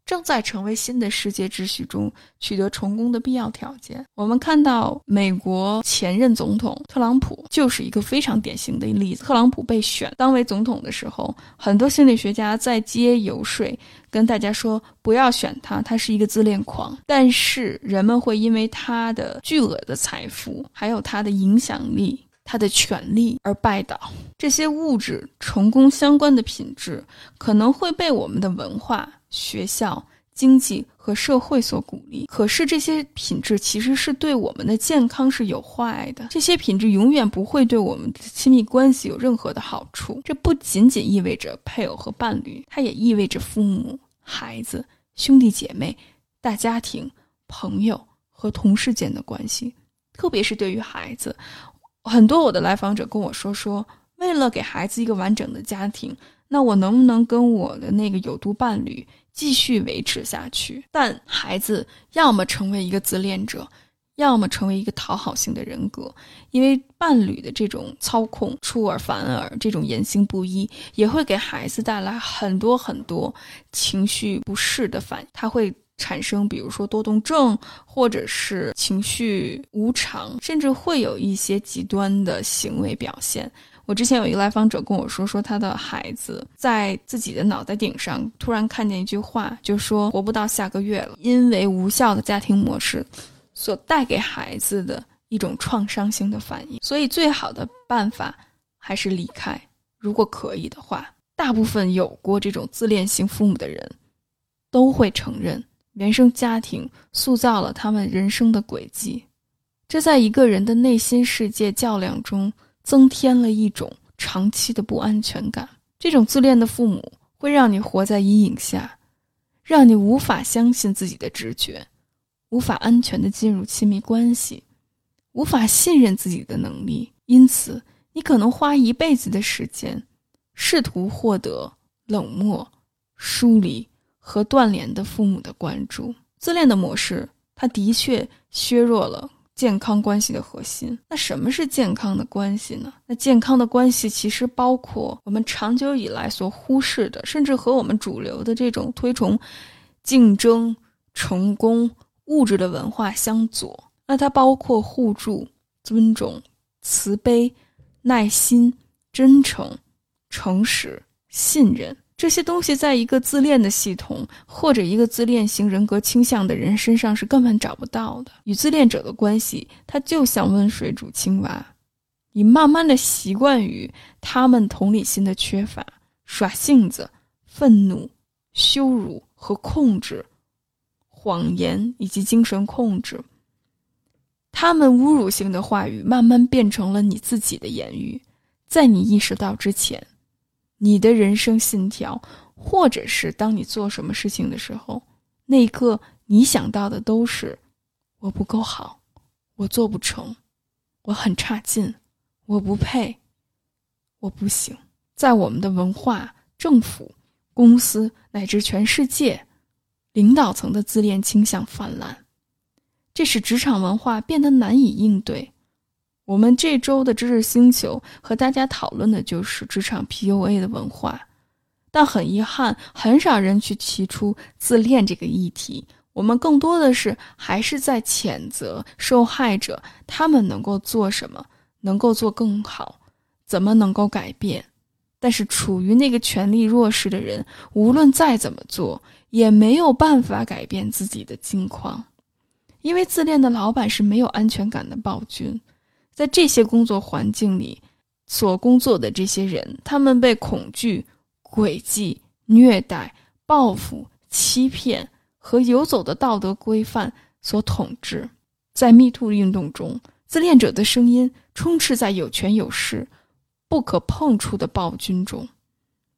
正在成为新的世界秩序中取得成功的必要条件。我们看到，美国前任总统特朗普就是一个非常典型的例子。特朗普被选当为总统的时候，很多心理学家在街游说，跟大家说不要选他，他是一个自恋狂。但是人们会因为他的巨额的财富，还有他的影响力、他的权力而拜倒。这些物质成功相关的品质，可能会被我们的文化。学校、经济和社会所鼓励，可是这些品质其实是对我们的健康是有坏的。这些品质永远不会对我们的亲密关系有任何的好处。这不仅仅意味着配偶和伴侣，它也意味着父母、孩子、兄弟姐妹、大家庭、朋友和同事间的关系。特别是对于孩子，很多我的来访者跟我说说，为了给孩子一个完整的家庭，那我能不能跟我的那个有毒伴侣？继续维持下去，但孩子要么成为一个自恋者，要么成为一个讨好型的人格。因为伴侣的这种操控、出尔反尔、这种言行不一，也会给孩子带来很多很多情绪不适的反应。他会产生，比如说多动症，或者是情绪无常，甚至会有一些极端的行为表现。我之前有一个来访者跟我说，说他的孩子在自己的脑袋顶上突然看见一句话，就说活不到下个月了，因为无效的家庭模式，所带给孩子的一种创伤性的反应。所以，最好的办法还是离开。如果可以的话，大部分有过这种自恋型父母的人，都会承认原生家庭塑造了他们人生的轨迹，这在一个人的内心世界较量中增添了一种长期的不安全感。这种自恋的父母会让你活在阴影下。让你无法相信自己的直觉，无法安全的进入亲密关系，无法信任自己的能力，因此你可能花一辈子的时间，试图获得冷漠、疏离和断联的父母的关注。自恋的模式，它的确削弱了。健康关系的核心，那什么是健康的关系呢？那健康的关系其实包括我们长久以来所忽视的，甚至和我们主流的这种推崇竞争、成功、物质的文化相左。那它包括互助、尊重、慈悲、耐心、真诚、诚实、信任。这些东西在一个自恋的系统或者一个自恋型人格倾向的人身上是根本找不到的。与自恋者的关系，它就像温水煮青蛙，你慢慢的习惯于他们同理心的缺乏、耍性子、愤怒、羞辱和控制、谎言以及精神控制。他们侮辱性的话语慢慢变成了你自己的言语，在你意识到之前。你的人生信条，或者是当你做什么事情的时候，那一刻你想到的都是“我不够好，我做不成，我很差劲，我不配，我不行”。在我们的文化、政府、公司乃至全世界，领导层的自恋倾向泛滥，这使职场文化变得难以应对。我们这周的知识星球和大家讨论的就是职场 PUA 的文化，但很遗憾，很少人去提出自恋这个议题。我们更多的是还是在谴责受害者，他们能够做什么，能够做更好，怎么能够改变？但是处于那个权力弱势的人，无论再怎么做，也没有办法改变自己的境况，因为自恋的老板是没有安全感的暴君。在这些工作环境里，所工作的这些人，他们被恐惧、诡计、虐待、报复、欺骗和游走的道德规范所统治。在 MeToo 运动中，自恋者的声音充斥在有权有势、不可碰触的暴君中。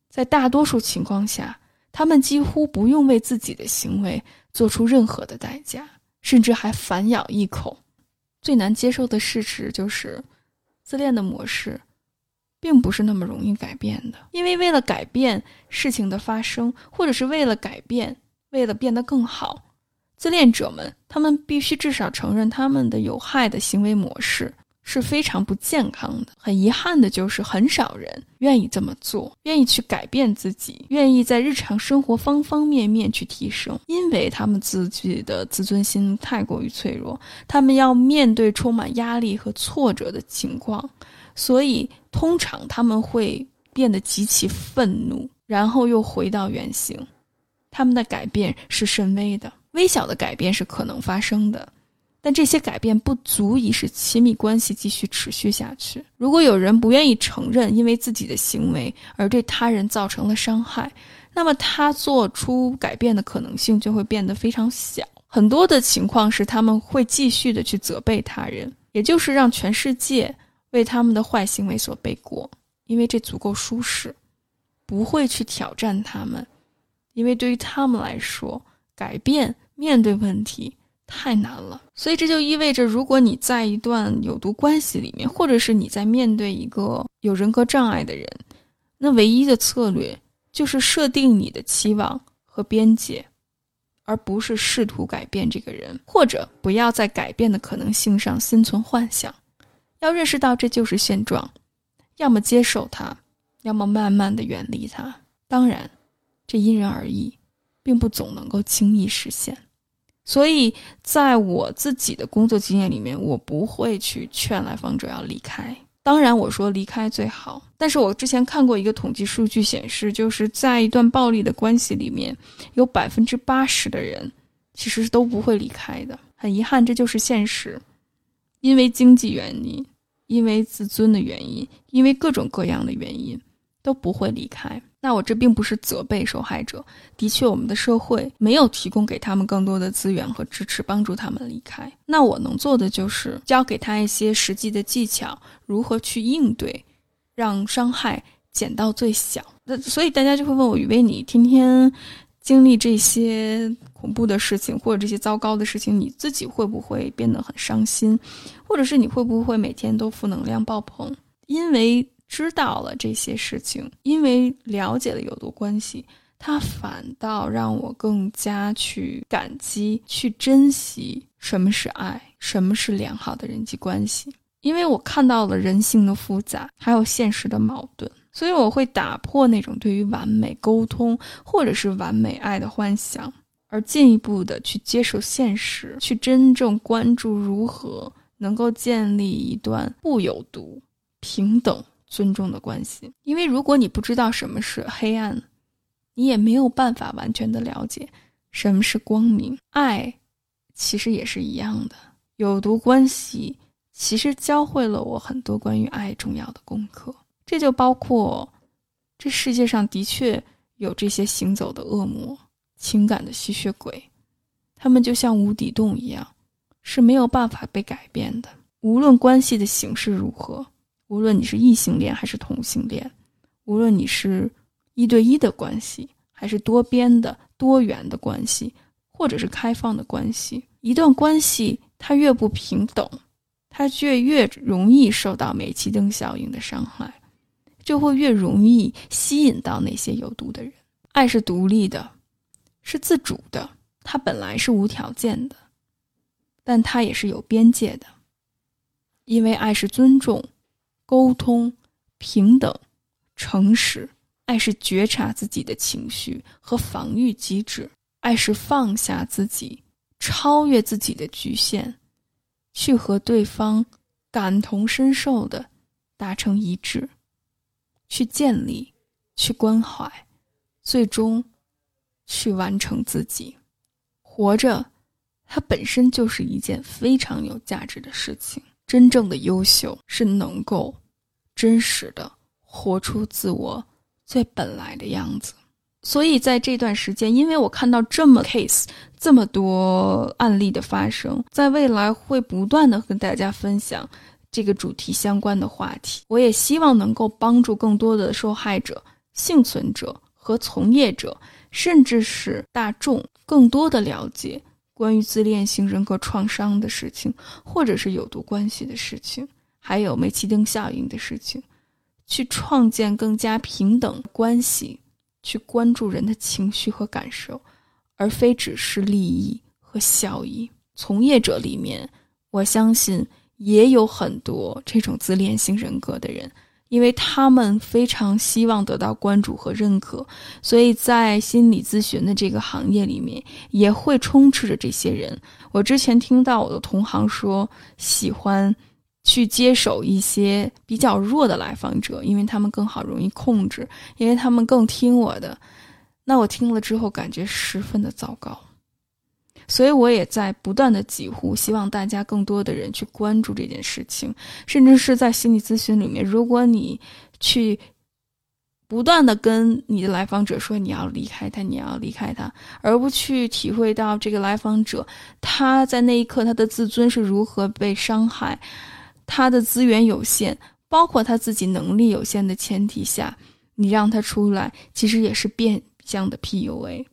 在大多数情况下，他们几乎不用为自己的行为做出任何的代价，甚至还反咬一口。最难接受的事实就是，自恋的模式，并不是那么容易改变的。因为为了改变事情的发生，或者是为了改变，为了变得更好，自恋者们他们必须至少承认他们的有害的行为模式。是非常不健康的。很遗憾的就是，很少人愿意这么做，愿意去改变自己，愿意在日常生活方方面面去提升，因为他们自己的自尊心太过于脆弱，他们要面对充满压力和挫折的情况，所以通常他们会变得极其愤怒，然后又回到原形。他们的改变是甚微的，微小的改变是可能发生的。但这些改变不足以使亲密关系继续持续下去。如果有人不愿意承认因为自己的行为而对他人造成了伤害，那么他做出改变的可能性就会变得非常小。很多的情况是他们会继续的去责备他人，也就是让全世界为他们的坏行为所背锅，因为这足够舒适，不会去挑战他们，因为对于他们来说，改变面对问题。太难了，所以这就意味着，如果你在一段有毒关系里面，或者是你在面对一个有人格障碍的人，那唯一的策略就是设定你的期望和边界，而不是试图改变这个人，或者不要在改变的可能性上心存幻想。要认识到这就是现状，要么接受它，要么慢慢的远离它。当然，这因人而异，并不总能够轻易实现。所以，在我自己的工作经验里面，我不会去劝来访者要离开。当然，我说离开最好。但是我之前看过一个统计数据显示，就是在一段暴力的关系里面，有百分之八十的人其实是都不会离开的。很遗憾，这就是现实。因为经济原因，因为自尊的原因，因为各种各样的原因，都不会离开。那我这并不是责备受害者，的确，我们的社会没有提供给他们更多的资源和支持，帮助他们离开。那我能做的就是教给他一些实际的技巧，如何去应对，让伤害减到最小。那所以大家就会问我：雨薇，你天天经历这些恐怖的事情，或者这些糟糕的事情，你自己会不会变得很伤心？或者是你会不会每天都负能量爆棚？因为。知道了这些事情，因为了解了有毒关系，它反倒让我更加去感激、去珍惜什么是爱，什么是良好的人际关系。因为我看到了人性的复杂，还有现实的矛盾，所以我会打破那种对于完美沟通或者是完美爱的幻想，而进一步的去接受现实，去真正关注如何能够建立一段不有毒、平等。尊重的关系，因为如果你不知道什么是黑暗，你也没有办法完全的了解什么是光明。爱其实也是一样的，有毒关系其实教会了我很多关于爱重要的功课。这就包括这世界上的确有这些行走的恶魔、情感的吸血鬼，他们就像无底洞一样，是没有办法被改变的。无论关系的形式如何。无论你是异性恋还是同性恋，无论你是一对一的关系，还是多边的多元的关系，或者是开放的关系，一段关系它越不平等，它就越容易受到煤气灯效应的伤害，就会越容易吸引到那些有毒的人。爱是独立的，是自主的，它本来是无条件的，但它也是有边界的，因为爱是尊重。沟通、平等、诚实，爱是觉察自己的情绪和防御机制，爱是放下自己，超越自己的局限，去和对方感同身受的达成一致，去建立，去关怀，最终去完成自己。活着，它本身就是一件非常有价值的事情。真正的优秀是能够真实的活出自我最本来的样子。所以在这段时间，因为我看到这么 case 这么多案例的发生，在未来会不断的跟大家分享这个主题相关的话题。我也希望能够帮助更多的受害者、幸存者和从业者，甚至是大众，更多的了解。关于自恋型人格创伤的事情，或者是有毒关系的事情，还有煤气灯效应的事情，去创建更加平等关系，去关注人的情绪和感受，而非只是利益和效益。从业者里面，我相信也有很多这种自恋型人格的人。因为他们非常希望得到关注和认可，所以在心理咨询的这个行业里面，也会充斥着这些人。我之前听到我的同行说，喜欢去接手一些比较弱的来访者，因为他们更好容易控制，因为他们更听我的。那我听了之后，感觉十分的糟糕。所以我也在不断的疾呼，希望大家更多的人去关注这件事情，甚至是在心理咨询里面，如果你去不断的跟你的来访者说你要离开他，你要离开他，而不去体会到这个来访者他在那一刻他的自尊是如何被伤害，他的资源有限，包括他自己能力有限的前提下，你让他出来，其实也是变相的 PUA。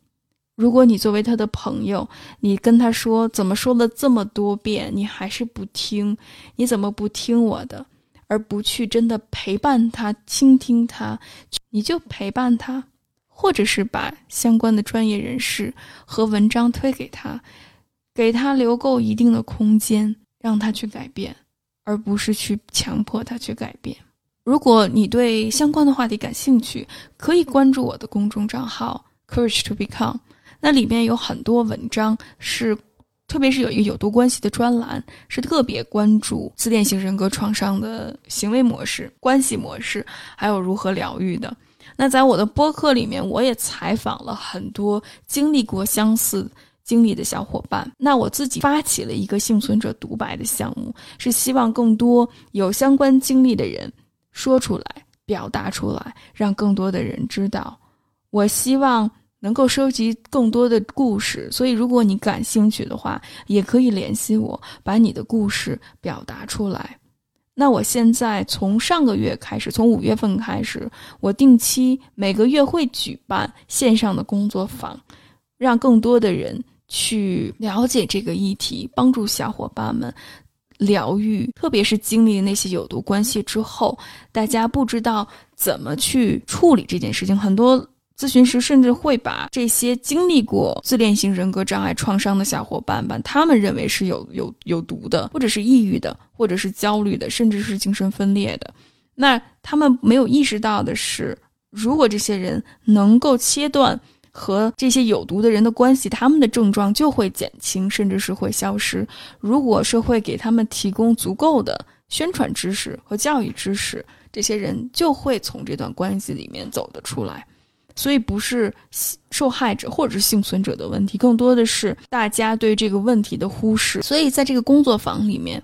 如果你作为他的朋友，你跟他说怎么说了这么多遍，你还是不听，你怎么不听我的，而不去真的陪伴他、倾听他，你就陪伴他，或者是把相关的专业人士和文章推给他，给他留够一定的空间，让他去改变，而不是去强迫他去改变。如果你对相关的话题感兴趣，可以关注我的公众账号 Courage to Become。那里面有很多文章是，特别是有一个有毒关系的专栏，是特别关注自恋型人格创伤的行为模式、关系模式，还有如何疗愈的。那在我的播客里面，我也采访了很多经历过相似经历的小伙伴。那我自己发起了一个幸存者独白的项目，是希望更多有相关经历的人说出来、表达出来，让更多的人知道。我希望能够收集更多的故事，所以如果你感兴趣的话，也可以联系我，把你的故事表达出来。那我现在从上个月开始，从五月份开始，我定期每个月会举办线上的工作坊，让更多的人去了解这个议题，帮助小伙伴们疗愈，特别是经历那些有毒关系之后，大家不知道怎么去处理这件事情，很多。咨询师甚至会把这些经历过自恋型人格障碍创伤的小伙伴们，他们认为是有有有毒的，或者是抑郁的，或者是焦虑的，甚至是精神分裂的。那他们没有意识到的是，如果这些人能够切断和这些有毒的人的关系，他们的症状就会减轻，甚至是会消失。如果社会给他们提供足够的宣传知识和教育知识，这些人就会从这段关系里面走得出来。所以不是受害者或者是幸存者的问题，更多的是大家对这个问题的忽视。所以在这个工作坊里面，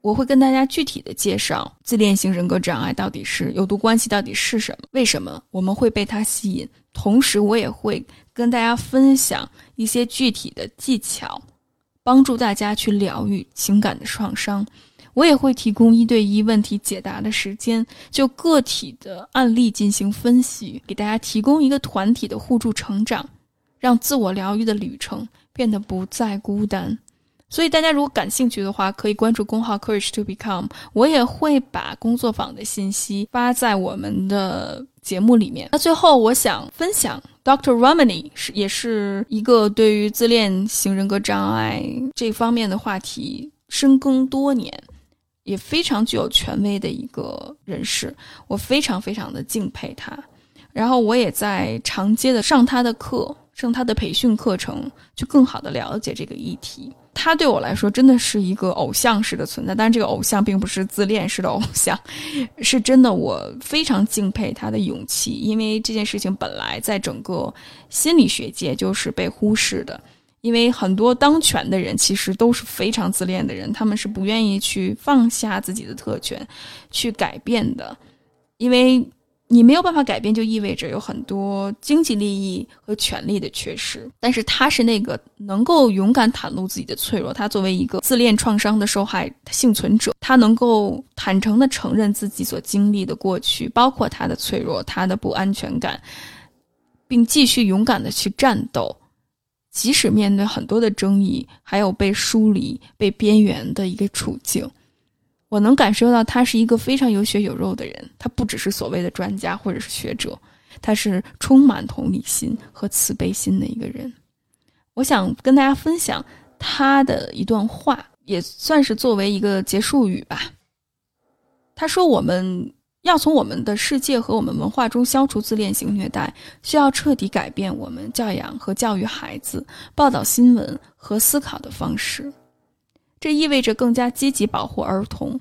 我会跟大家具体的介绍自恋型人格障碍到底是有毒关系到底是什么，为什么我们会被它吸引。同时，我也会跟大家分享一些具体的技巧，帮助大家去疗愈情感的创伤。我也会提供一对一问题解答的时间，就个体的案例进行分析，给大家提供一个团体的互助成长，让自我疗愈的旅程变得不再孤单。所以大家如果感兴趣的话，可以关注公号 Courage to Become，我也会把工作坊的信息发在我们的节目里面。那最后，我想分享 Dr. Romani 是也是一个对于自恋型人格障碍这方面的话题深耕多年。也非常具有权威的一个人士，我非常非常的敬佩他。然后我也在长街的上他的课，上他的培训课程，去更好的了解这个议题。他对我来说真的是一个偶像式的存在，但是这个偶像并不是自恋式的偶像，是真的。我非常敬佩他的勇气，因为这件事情本来在整个心理学界就是被忽视的。因为很多当权的人其实都是非常自恋的人，他们是不愿意去放下自己的特权，去改变的。因为你没有办法改变，就意味着有很多经济利益和权利的缺失。但是他是那个能够勇敢袒露自己的脆弱。他作为一个自恋创伤的受害幸存者，他能够坦诚地承认自己所经历的过去，包括他的脆弱、他的不安全感，并继续勇敢地去战斗。即使面对很多的争议，还有被疏离、被边缘的一个处境，我能感受到他是一个非常有血有肉的人。他不只是所谓的专家或者是学者，他是充满同理心和慈悲心的一个人。我想跟大家分享他的一段话，也算是作为一个结束语吧。他说：“我们。”要从我们的世界和我们文化中消除自恋型虐待，需要彻底改变我们教养和教育孩子、报道新闻和思考的方式。这意味着更加积极保护儿童，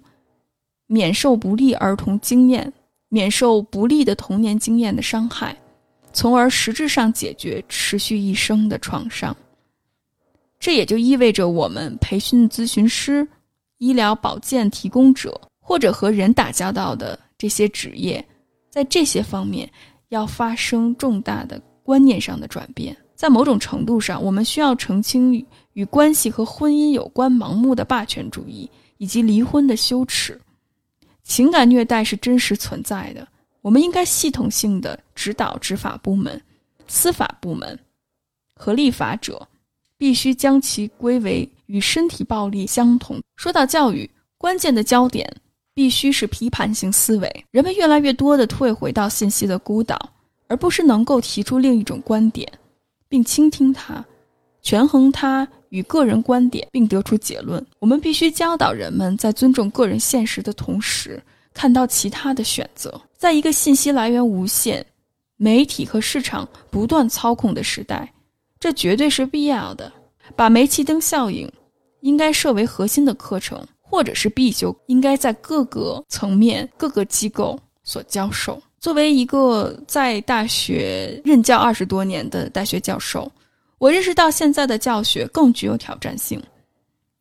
免受不利儿童经验、免受不利的童年经验的伤害，从而实质上解决持续一生的创伤。这也就意味着我们培训咨询师、医疗保健提供者或者和人打交道的。这些职业，在这些方面要发生重大的观念上的转变。在某种程度上，我们需要澄清与关系和婚姻有关盲目的霸权主义以及离婚的羞耻。情感虐待是真实存在的。我们应该系统性的指导执法部门、司法部门和立法者，必须将其归为与身体暴力相同。说到教育，关键的焦点。必须是批判性思维。人们越来越多地退回到信息的孤岛，而不是能够提出另一种观点，并倾听它，权衡它与个人观点，并得出结论。我们必须教导人们在尊重个人现实的同时，看到其他的选择。在一个信息来源无限、媒体和市场不断操控的时代，这绝对是必要的。把煤气灯效应应该设为核心的课程。或者是必修，应该在各个层面、各个机构所教授。作为一个在大学任教二十多年的大学教授，我认识到现在的教学更具有挑战性，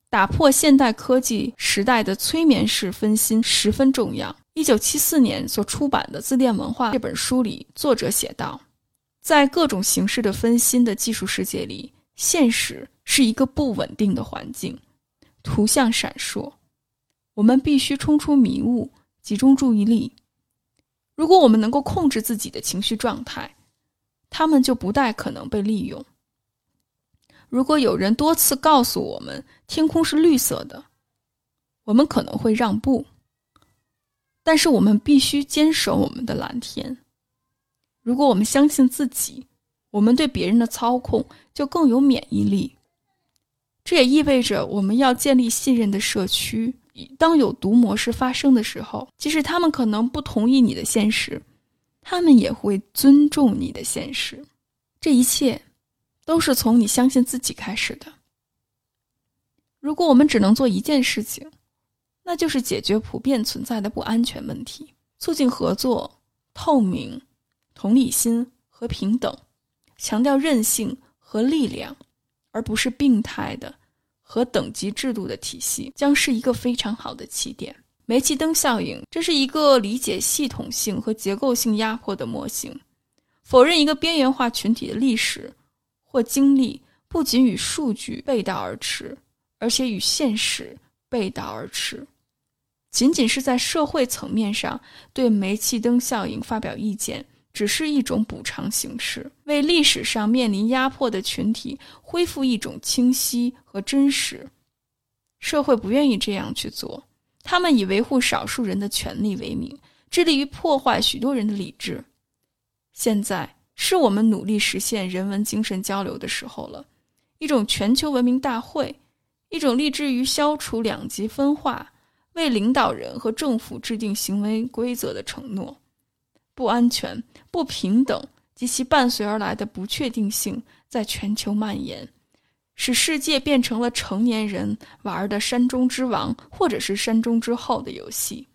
打破现代科技时代的催眠式分心十分重要。一九七四年所出版的《自恋文化》这本书里，作者写道：“在各种形式的分心的技术世界里，现实是一个不稳定的环境，图像闪烁，我们必须冲出迷雾，集中注意力。如果我们能够控制自己的情绪状态，他们就不太可能被利用。”如果有人多次告诉我们天空是绿色的，我们可能会让步。但是我们必须坚守我们的蓝天。如果我们相信自己，我们对别人的操控就更有免疫力。这也意味着我们要建立信任的社区。当有毒模式发生的时候，即使他们可能不同意你的现实，他们也会尊重你的现实。这一切。都是从你相信自己开始的。如果我们只能做一件事情，那就是解决普遍存在的不安全问题，促进合作、透明、同理心和平等，强调韧性和力量，而不是病态的和等级制度的体系，将是一个非常好的起点。煤气灯效应，这是一个理解系统性和结构性压迫的模型，否认一个边缘化群体的历史。或经历不仅与数据背道而驰，而且与现实背道而驰。仅仅是在社会层面上对煤气灯效应发表意见，只是一种补偿形式，为历史上面临压迫的群体恢复一种清晰和真实。社会不愿意这样去做，他们以维护少数人的权利为名，致力于破坏许多人的理智。现在。是我们努力实现人文精神交流的时候了，一种全球文明大会，一种立志于消除两极分化、为领导人和政府制定行为规则的承诺。不安全、不平等及其伴随而来的不确定性在全球蔓延，使世界变成了成年人玩的山中之王或者是山中之后的游戏。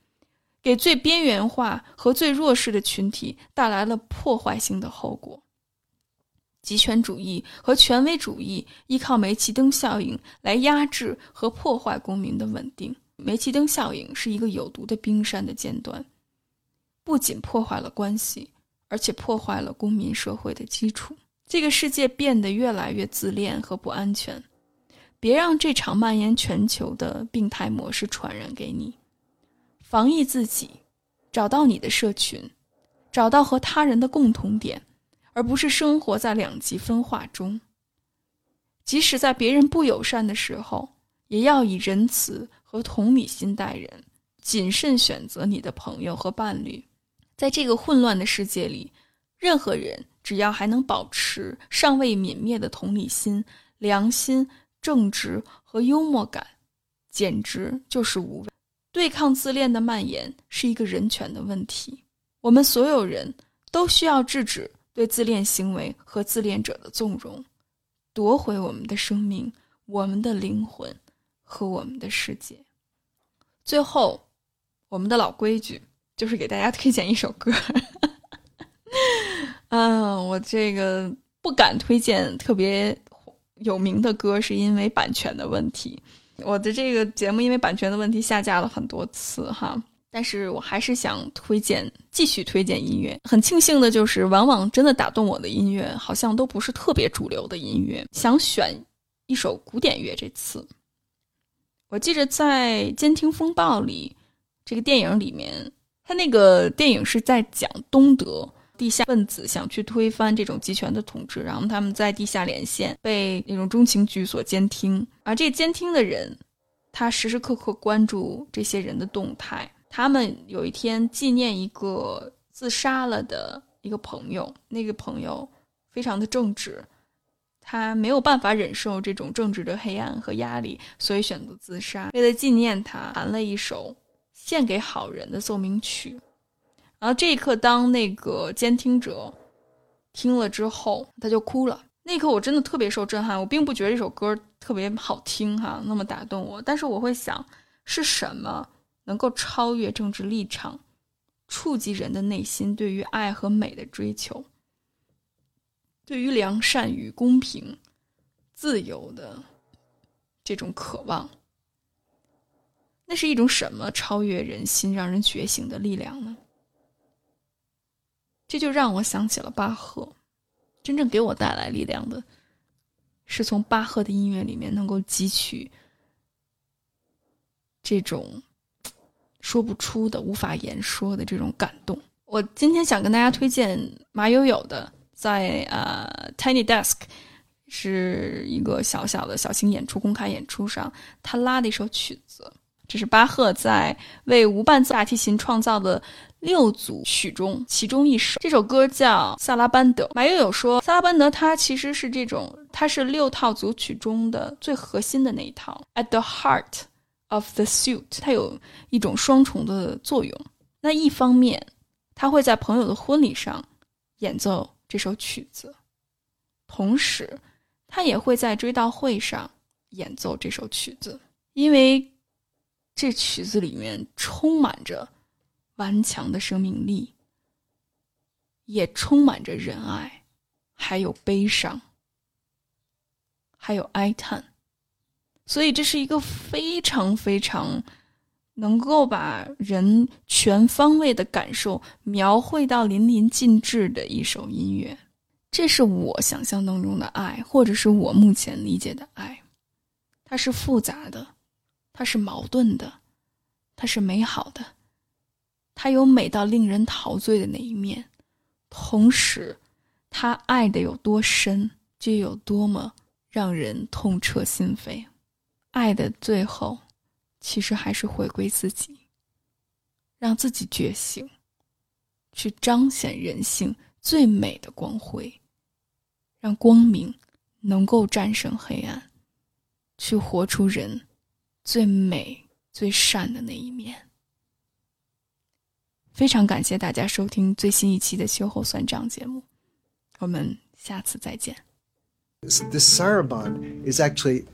给最边缘化和最弱势的群体带来了破坏性的后果。极权主义和权威主义依靠煤气灯效应来压制和破坏公民的稳定。煤气灯效应是一个有毒的冰山的尖端，不仅破坏了关系，而且破坏了公民社会的基础。这个世界变得越来越自恋和不安全，别让这场蔓延全球的病态模式传染给你。防疫自己，找到你的社群，找到和他人的共同点，而不是生活在两极分化中。即使在别人不友善的时候，也要以仁慈和同理心待人，谨慎选择你的朋友和伴侣。在这个混乱的世界里，任何人只要还能保持尚未泯灭的同理心、良心、正直和幽默感，简直就是无畏。对抗自恋的蔓延是一个人权的问题，我们所有人都需要制止对自恋行为和自恋者的纵容，夺回我们的生命、我们的灵魂和我们的世界。最后，我们的老规矩就是给大家推荐一首歌。嗯，我这个不敢推荐特别有名的歌，是因为版权的问题。我的这个节目因为版权的问题下架了很多次哈，但是我还是想推荐，继续推荐音乐。很庆幸的就是，往往真的打动我的音乐，好像都不是特别主流的音乐。想选一首古典乐，这次我记着在《监听风暴》里，这个电影里面，他那个电影是在讲东德。地下分子想去推翻这种集权的统治，然后他们在地下连线，被那种中情局所监听。而这监听的人，他时时刻刻关注这些人的动态。他们有一天纪念一个自杀了的一个朋友，那个朋友非常的正直，他没有办法忍受这种政治的黑暗和压力，所以选择自杀。为了纪念他，弹了一首献给好人的奏鸣曲。然后这一刻，当那个监听者听了之后，他就哭了。那一刻，我真的特别受震撼。我并不觉得这首歌特别好听，哈，那么打动我。但是我会想，是什么能够超越政治立场，触及人的内心对于爱和美的追求，对于良善与公平，自由的这种渴望。那是一种什么超越人心、让人觉醒的力量呢？这就让我想起了巴赫。真正给我带来力量的，是从巴赫的音乐里面能够汲取这种说不出的、无法言说的这种感动。我今天想跟大家推荐马友友的，在呃 Tiny Desk 是一个小小的小型演出、公开演出上，他拉的一首曲子。这是巴赫在为无伴奏大提琴创造的六组曲中其中一首。这首歌叫《萨拉班德》。马友友说，萨拉班德它其实是这种，它是六套组曲中的最核心的那一套。At the heart of the suit 它有一种双重的作用。那一方面，他会在朋友的婚礼上演奏这首曲子，同时，他也会在追悼会上演奏这首曲子，因为。这曲子里面充满着顽强的生命力，也充满着仁爱，还有悲伤，还有哀叹，所以这是一个非常非常能够把人全方位的感受描绘到淋漓尽致的一首音乐。这是我想象当中的爱，或者是我目前理解的爱，它是复杂的。它是矛盾的，它是美好的，它有美到令人陶醉的那一面，同时，他爱的有多深，就有多么让人痛彻心扉。爱的最后，其实还是回归自己，让自己觉醒，去彰显人性最美的光辉，让光明能够战胜黑暗，去活出人。最美、最善的那一面。非常感谢大家收听最新一期的秋后算账节目，我们下次再见。The saraband is actually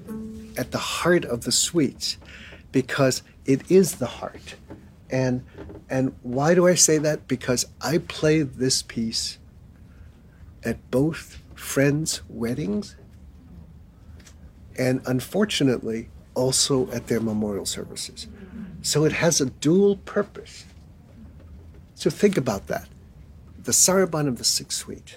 at the heart of the suites because it is the heart. And and why do I say that? Because I played this piece at both friends' weddings. And unfortunately, also at their memorial services. So it has a dual purpose. So think about that. The Saraband of the Sixth Suite.